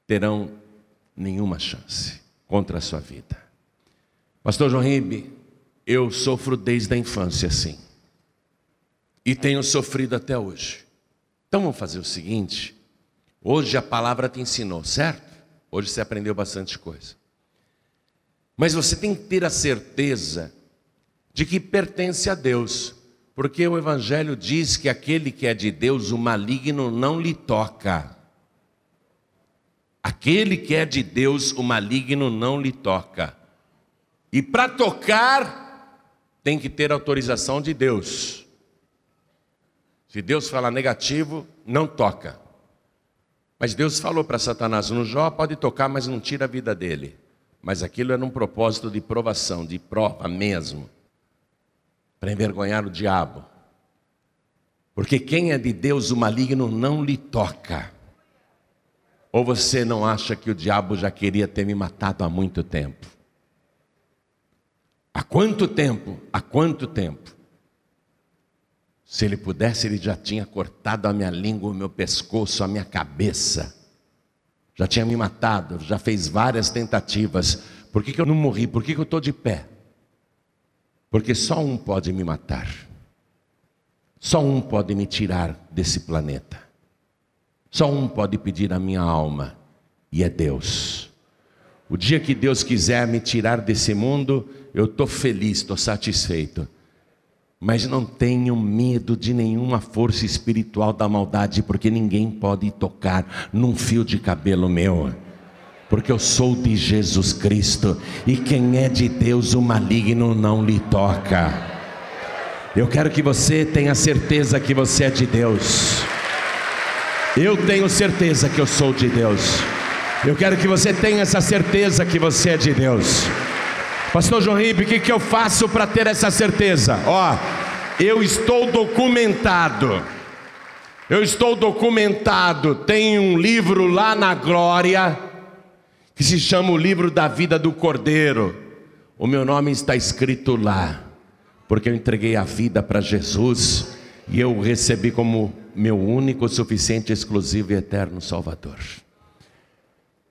terão nenhuma chance contra a sua vida. Pastor João Ribe, eu sofro desde a infância assim. E tenho sofrido até hoje. Então vamos fazer o seguinte: hoje a palavra te ensinou, certo? Hoje você aprendeu bastante coisa. Mas você tem que ter a certeza de que pertence a Deus, porque o Evangelho diz que aquele que é de Deus, o maligno não lhe toca. Aquele que é de Deus, o maligno não lhe toca. E para tocar, tem que ter autorização de Deus. Se Deus falar negativo, não toca. Mas Deus falou para Satanás: no Jó pode tocar, mas não tira a vida dele. Mas aquilo era um propósito de provação, de prova mesmo, para envergonhar o diabo. Porque quem é de Deus, o maligno não lhe toca. Ou você não acha que o diabo já queria ter me matado há muito tempo? Há quanto tempo? Há quanto tempo? Se ele pudesse, ele já tinha cortado a minha língua, o meu pescoço, a minha cabeça já tinha me matado, já fez várias tentativas. Por que, que eu não morri? Por que, que eu estou de pé? Porque só um pode me matar. Só um pode me tirar desse planeta. Só um pode pedir a minha alma, e é Deus. O dia que Deus quiser me tirar desse mundo, eu estou feliz, estou satisfeito. Mas não tenham medo de nenhuma força espiritual da maldade, porque ninguém pode tocar num fio de cabelo meu. Porque eu sou de Jesus Cristo, e quem é de Deus, o maligno não lhe toca. Eu quero que você tenha certeza que você é de Deus. Eu tenho certeza que eu sou de Deus. Eu quero que você tenha essa certeza que você é de Deus. Pastor João Ribe, o que, que eu faço para ter essa certeza? Ó, eu estou documentado. Eu estou documentado. Tem um livro lá na glória que se chama o livro da vida do Cordeiro. O meu nome está escrito lá, porque eu entreguei a vida para Jesus e eu o recebi como meu único, suficiente, exclusivo e eterno Salvador.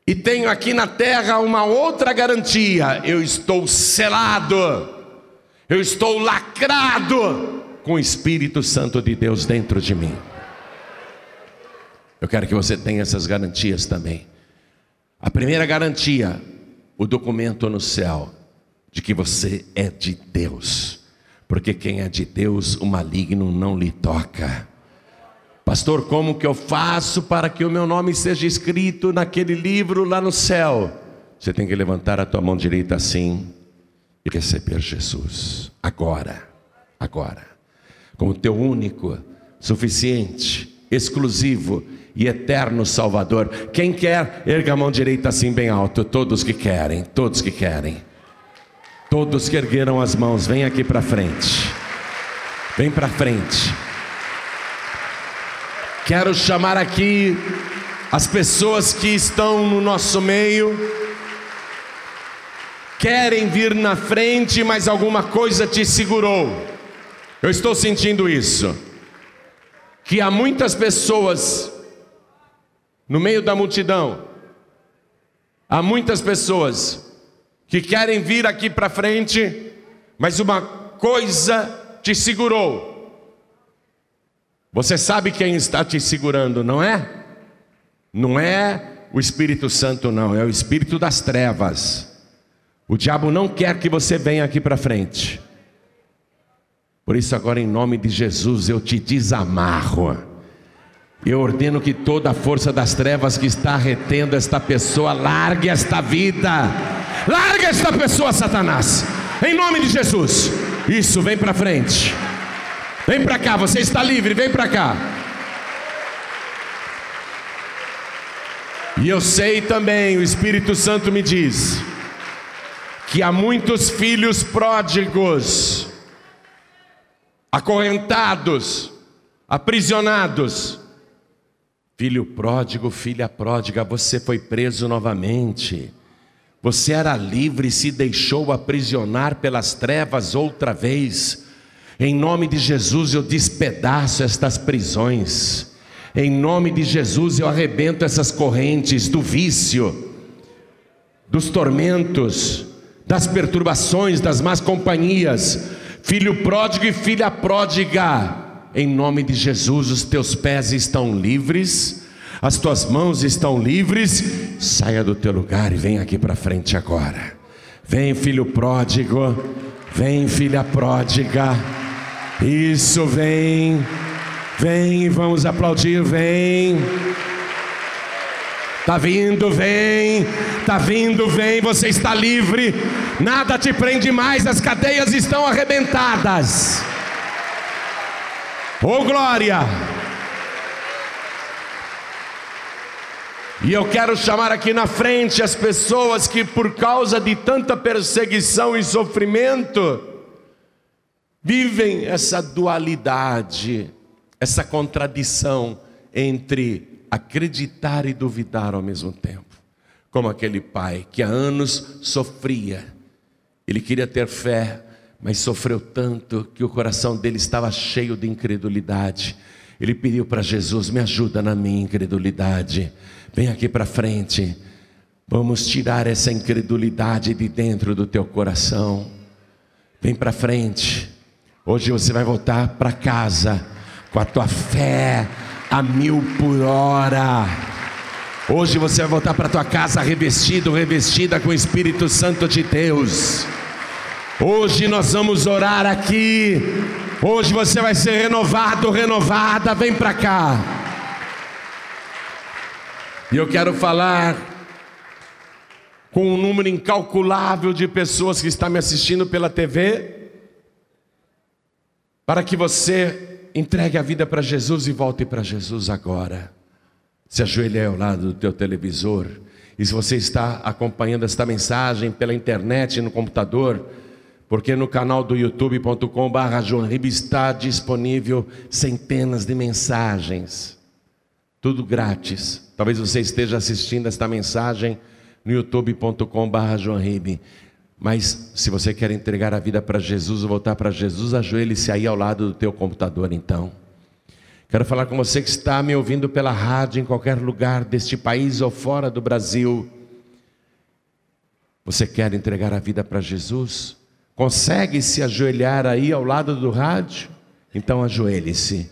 E tenho aqui na terra uma outra garantia: eu estou selado, eu estou lacrado com o Espírito Santo de Deus dentro de mim. Eu quero que você tenha essas garantias também. A primeira garantia, o documento no céu, de que você é de Deus, porque quem é de Deus, o maligno não lhe toca. Pastor, como que eu faço para que o meu nome seja escrito naquele livro lá no céu? Você tem que levantar a tua mão direita assim e receber Jesus agora, agora, como teu único, suficiente, exclusivo e eterno Salvador. Quem quer, erga a mão direita assim bem alto. Todos que querem, todos que querem. Todos que ergueram as mãos, vem aqui para frente. Vem para frente. Quero chamar aqui as pessoas que estão no nosso meio, querem vir na frente, mas alguma coisa te segurou. Eu estou sentindo isso. Que há muitas pessoas no meio da multidão, há muitas pessoas que querem vir aqui para frente, mas uma coisa te segurou. Você sabe quem está te segurando, não é? Não é o Espírito Santo, não, é o Espírito das trevas. O diabo não quer que você venha aqui para frente. Por isso, agora, em nome de Jesus, eu te desamarro. Eu ordeno que toda a força das trevas que está retendo esta pessoa, largue esta vida, largue esta pessoa, Satanás, em nome de Jesus. Isso, vem para frente. Vem para cá, você está livre, vem para cá. E eu sei também, o Espírito Santo me diz, que há muitos filhos pródigos, acorrentados, aprisionados. Filho pródigo, filha pródiga, você foi preso novamente. Você era livre e se deixou aprisionar pelas trevas outra vez. Em nome de Jesus eu despedaço estas prisões. Em nome de Jesus eu arrebento essas correntes do vício, dos tormentos, das perturbações, das más companhias. Filho pródigo e filha pródiga, em nome de Jesus, os teus pés estão livres, as tuas mãos estão livres. Saia do teu lugar e vem aqui para frente agora. Vem, filho pródigo, vem, filha pródiga. Isso, vem, vem, vamos aplaudir, vem. Tá vindo, vem, tá vindo, vem, você está livre, nada te prende mais, as cadeias estão arrebentadas. Oh glória! E eu quero chamar aqui na frente as pessoas que, por causa de tanta perseguição e sofrimento, vivem essa dualidade, essa contradição entre acreditar e duvidar ao mesmo tempo. Como aquele pai que há anos sofria, ele queria ter fé, mas sofreu tanto que o coração dele estava cheio de incredulidade. Ele pediu para Jesus: Me ajuda na minha incredulidade, vem aqui para frente, vamos tirar essa incredulidade de dentro do teu coração. Vem para frente. Hoje você vai voltar para casa com a tua fé a mil por hora. Hoje você vai voltar para tua casa revestido, revestida com o Espírito Santo de Deus. Hoje nós vamos orar aqui. Hoje você vai ser renovado, renovada. Vem para cá. E eu quero falar com um número incalculável de pessoas que está me assistindo pela TV para que você entregue a vida para Jesus e volte para Jesus agora. Se ajoelhe ao lado do teu televisor. E se você está acompanhando esta mensagem pela internet, no computador, porque no canal do youtube.com/barra está disponível centenas de mensagens, tudo grátis. Talvez você esteja assistindo esta mensagem no youtube.com.br joanribe. Mas se você quer entregar a vida para Jesus voltar para Jesus, ajoelhe-se aí ao lado do teu computador então. Quero falar com você que está me ouvindo pela rádio em qualquer lugar deste país ou fora do Brasil. Você quer entregar a vida para Jesus? Consegue se ajoelhar aí ao lado do rádio? Então ajoelhe-se.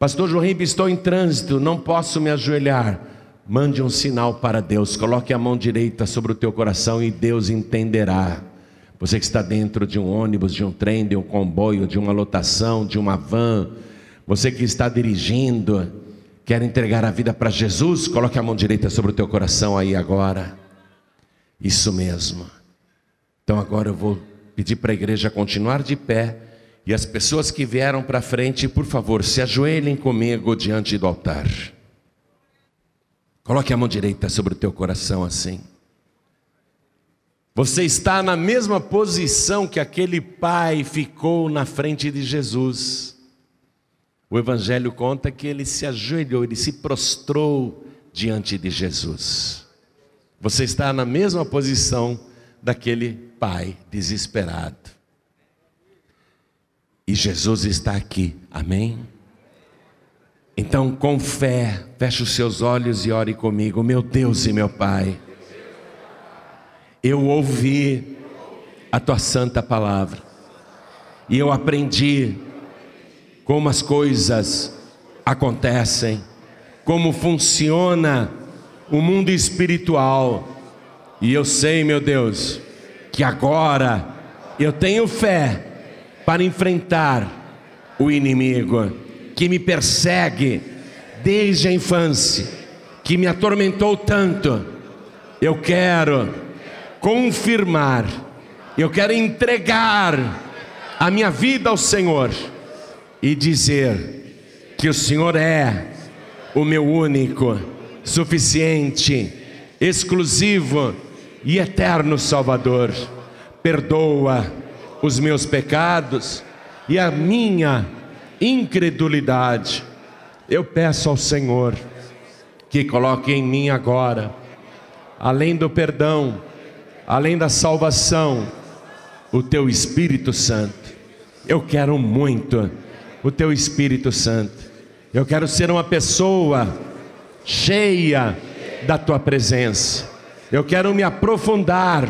Pastor João Ribe, estou em trânsito, não posso me ajoelhar. Mande um sinal para Deus, coloque a mão direita sobre o teu coração e Deus entenderá. Você que está dentro de um ônibus, de um trem, de um comboio, de uma lotação, de uma van, você que está dirigindo, quer entregar a vida para Jesus, coloque a mão direita sobre o teu coração aí agora. Isso mesmo. Então agora eu vou pedir para a igreja continuar de pé e as pessoas que vieram para frente, por favor, se ajoelhem comigo diante do altar. Coloque a mão direita sobre o teu coração assim. Você está na mesma posição que aquele pai ficou na frente de Jesus. O Evangelho conta que ele se ajoelhou, ele se prostrou diante de Jesus. Você está na mesma posição daquele pai desesperado. E Jesus está aqui, amém? Então, com fé, feche os seus olhos e ore comigo, meu Deus e meu Pai. Eu ouvi a tua santa palavra e eu aprendi como as coisas acontecem, como funciona o mundo espiritual. E eu sei, meu Deus, que agora eu tenho fé para enfrentar o inimigo que me persegue desde a infância, que me atormentou tanto. Eu quero confirmar, eu quero entregar a minha vida ao Senhor e dizer que o Senhor é o meu único, suficiente, exclusivo e eterno Salvador. Perdoa os meus pecados e a minha incredulidade. Eu peço ao Senhor que coloque em mim agora, além do perdão, além da salvação, o teu Espírito Santo. Eu quero muito o teu Espírito Santo. Eu quero ser uma pessoa cheia da tua presença. Eu quero me aprofundar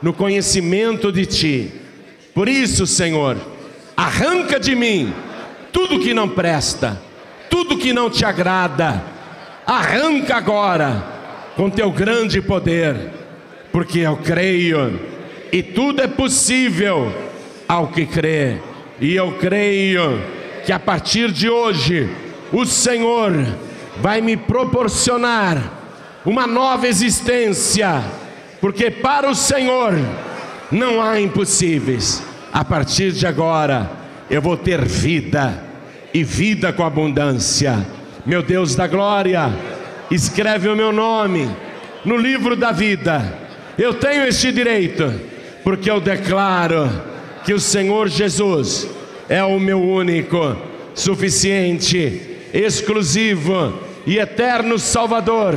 no conhecimento de ti. Por isso, Senhor, arranca de mim tudo que não presta, tudo que não te agrada. Arranca agora com teu grande poder, porque eu creio e tudo é possível ao que crê. E eu creio que a partir de hoje o Senhor vai me proporcionar uma nova existência, porque para o Senhor não há impossíveis. A partir de agora eu vou ter vida e vida com abundância. Meu Deus da glória, escreve o meu nome no livro da vida. Eu tenho este direito, porque eu declaro que o Senhor Jesus é o meu único, suficiente, exclusivo e eterno Salvador